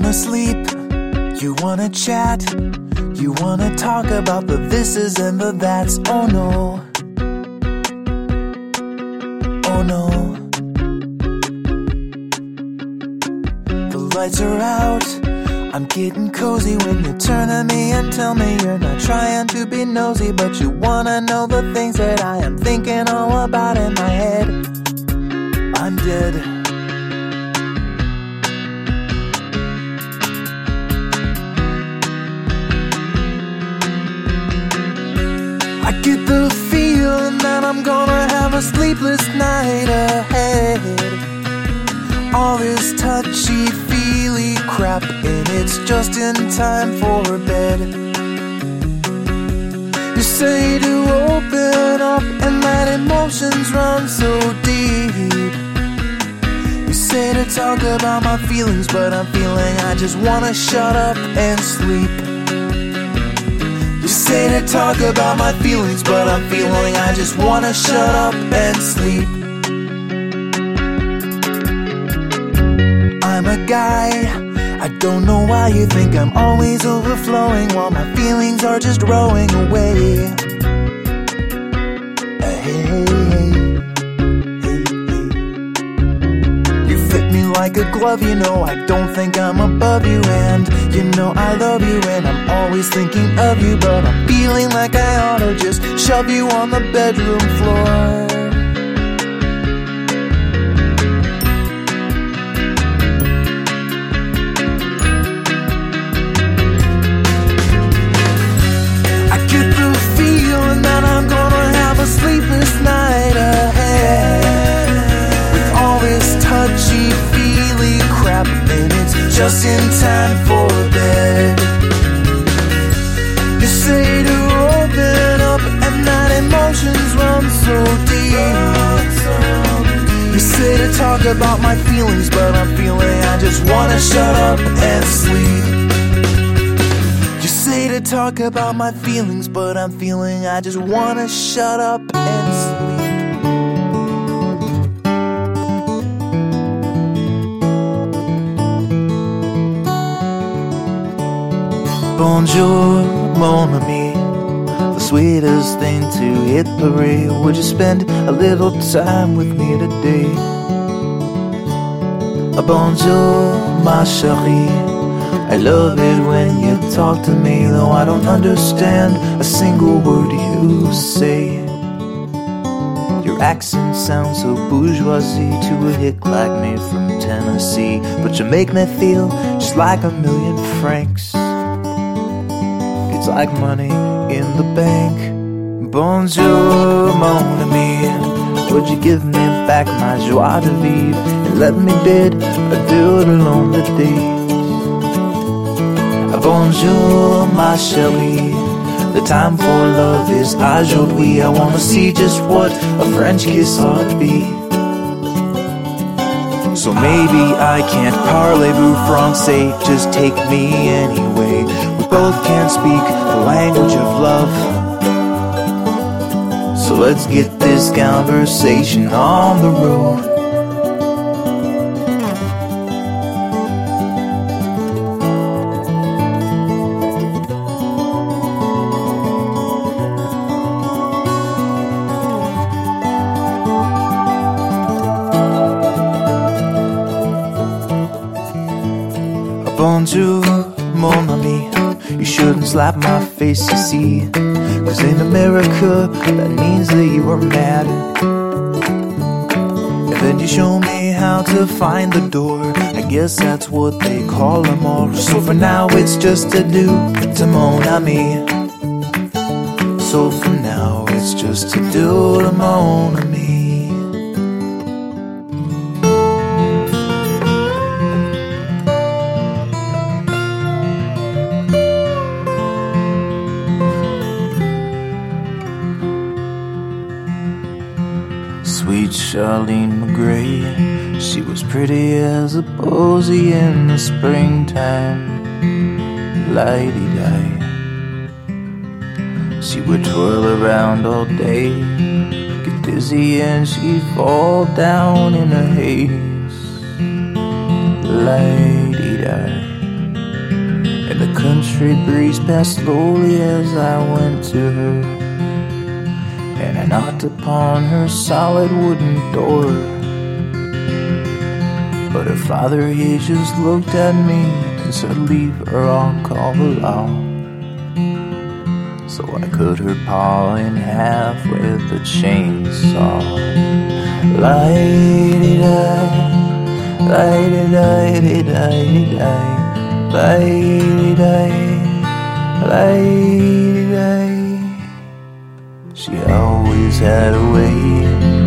Wanna sleep, you wanna chat, you wanna talk about the thises and the that's. Oh no, oh no. The lights are out, I'm getting cozy when you turn to me and tell me you're not trying to be nosy, but you wanna know the things that I am thinking all about in my head. I'm dead. Get the feeling that I'm gonna have a sleepless night ahead. All this touchy feely crap, and it's just in time for bed. You say to open up and let emotions run so deep. You say to talk about my feelings, but I'm feeling I just wanna shut up and sleep. Say to talk about my feelings, but I'm feeling I just wanna shut up and sleep. I'm a guy, I don't know why you think I'm always overflowing while my feelings are just rowing away. Hey, like a glove, you know I don't think I'm above you and you know I love you and I'm always thinking of you but I'm feeling like I ought to just shove you on the bedroom floor. Talk about my feelings, but I'm feeling I just wanna shut up and sleep. Bonjour, mon ami. The sweetest thing to hit the parade. Would you spend a little time with me today? Bonjour, ma chérie. I love it when you talk to me, though I don't understand a single word you say. Your accent sounds so bourgeoisie to a hick like me from Tennessee, but you make me feel just like a million francs. It's like money in the bank. Bonjour, mon ami. Would you give me back my joie de vivre and let me bid adieu to lonely days? Bonjour, ma chérie. The time for love is aujourd'hui. I wanna see just what a French kiss ought to be. So maybe I can't parlez-vous français, just take me anyway. We both can't speak the language of love. So let's get this conversation on the road. Slap my face, you see. Cause in America, that means that you are mad. And then you show me how to find the door. I guess that's what they call them all. So for now, it's just a do to mon ami. So for now, it's just a do to mon ami. She was pretty as a posy in the springtime. Lighty die. She would twirl around all day, get dizzy, and she'd fall down in a haze. Lighty die. And the country breeze passed slowly as I went to her and I knocked upon her solid wooden door. But her father, he just looked at me and said, Leave her, I'll call the law. So I cut her paw in half with a chainsaw. Lighty-di, lighty-di-di-di-di, lighty-di, lighty-di. She always had a way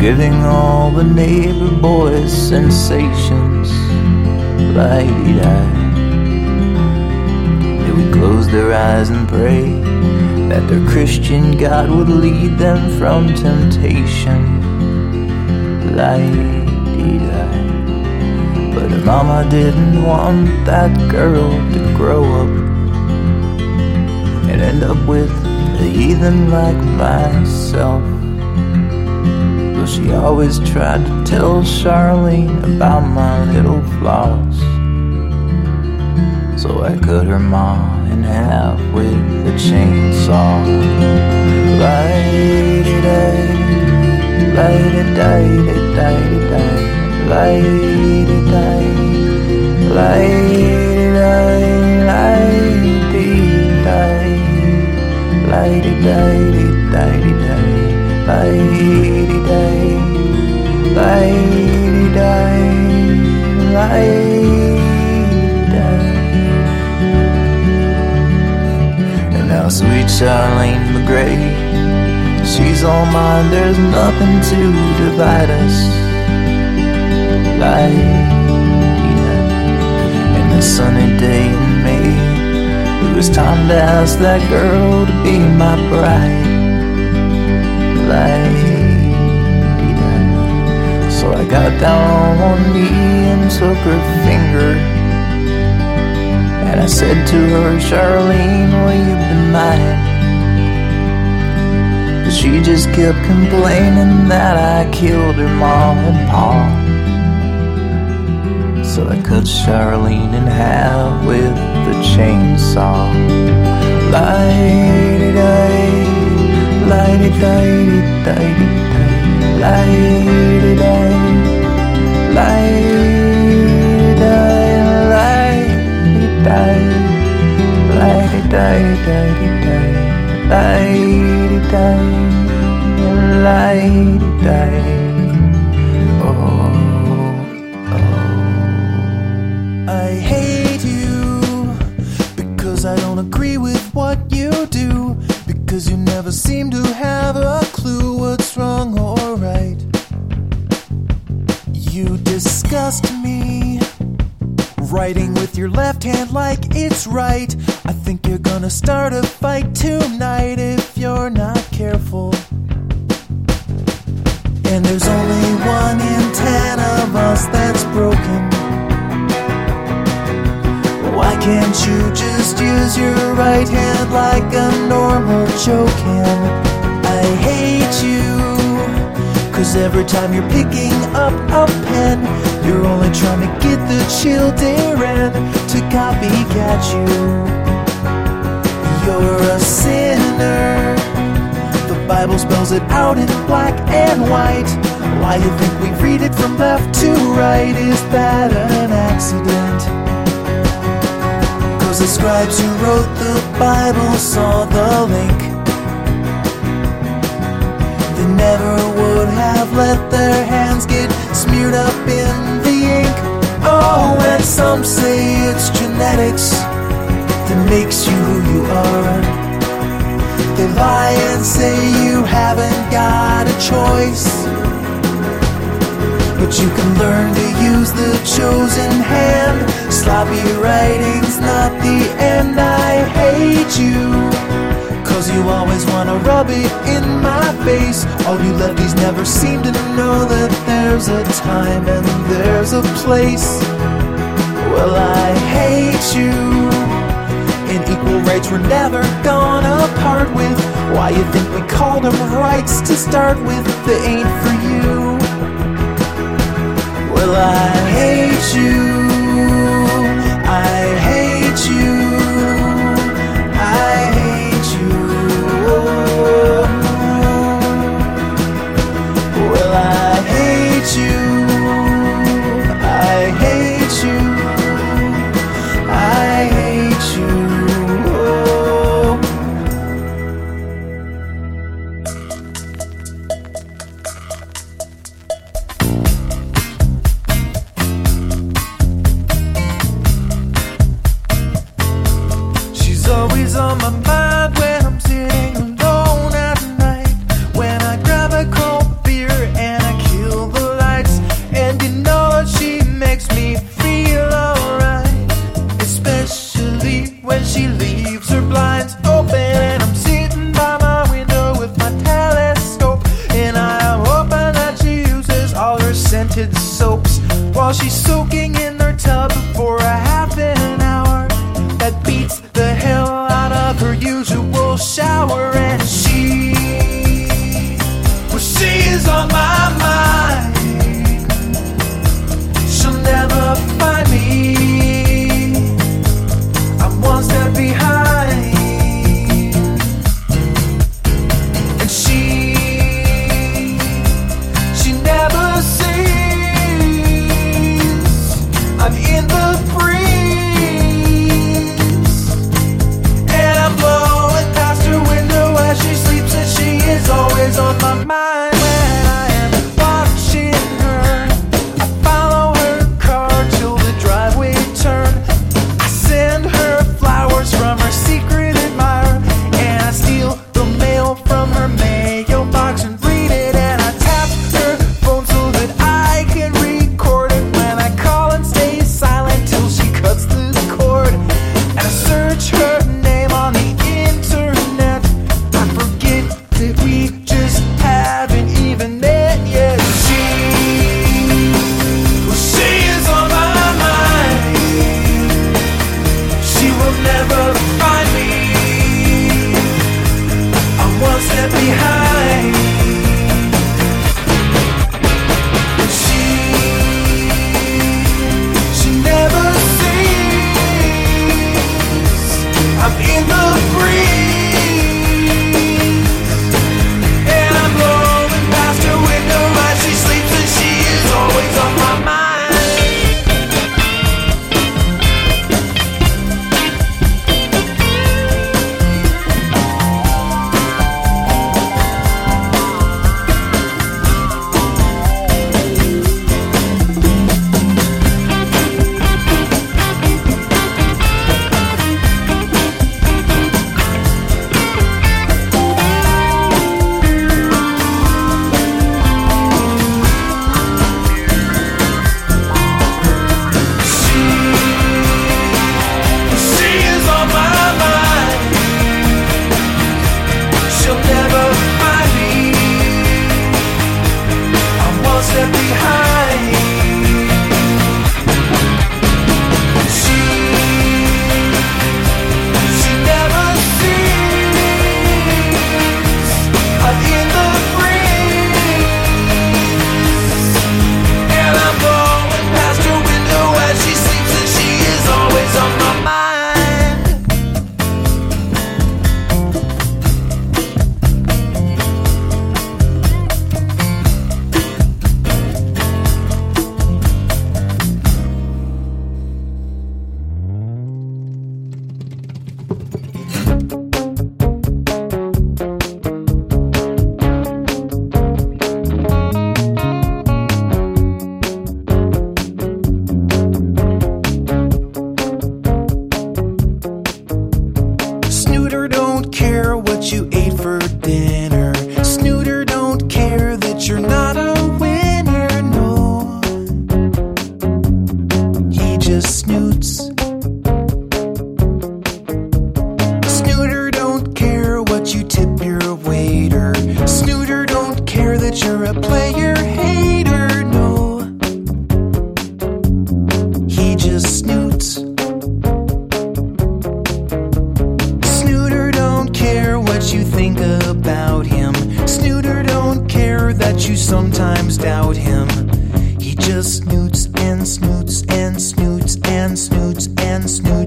giving all the neighbor boys sensations. Lighty die. They would close their eyes and pray that their Christian God would lead them from temptation. Lighty die. But her mama didn't want that girl to grow up and end up with a heathen like myself. She always tried to tell Charlene about my little flaws. So I cut her maw in half with a chainsaw. Lighty-day, lighty-day, lighty-day, lighty-day, lighty-day, lighty-day lighty lighty day lighty day lighty day. And now sweet Charlene McGray she's all mine there's nothing to divide us. Lighty day. And the sunny day in May it was time to ask that girl to be my bride. So I got down on one knee and took her finger. And I said to her, Charlene, will you be mine? But she just kept complaining that I killed her mom and pa. So I cut Charlene in half with the chainsaw. Lighty. Oh, oh. I hate Because you never seem to have a clue what's wrong or right. You disgust me. Writing with your left hand like it's right. I think you're gonna start a fight tonight if you're not careful. And there's only one in ten of us that's can't you just use your right hand like a normal Joe? I hate you, cause every time you're picking up a pen, you're only trying to get the children to copycat you. You're a sinner. The Bible spells it out in black and white. Why you think we read it from left to right? Is that an accident? The scribes who wrote the Bible saw the link. They never would have let their hands get smeared up in the ink. Oh, and some say it's genetics that makes you who you are. They lie and say you haven't got a choice. But you can learn to use the chosen hand. Sloppy writing's not end. I hate you. Cause you always wanna rub it in my face. All you lefties never seem to know that there's a time and there's a place. Well, I hate you. And equal rights were never gonna part with. Why you think we called them rights to start with? They ain't for you. Well, I hate you. I she leaves her blinds open.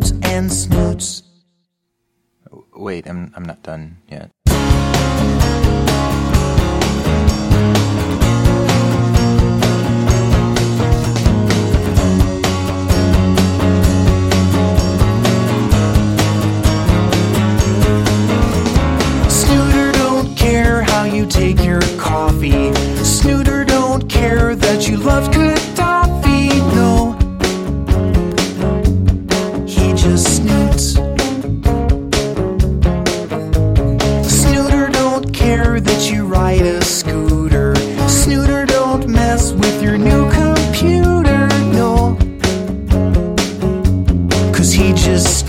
Snoots and snoots. Wait, I'm I'm not done yet. You ride a scooter. Snooter don't mess with your new computer. No, cause he just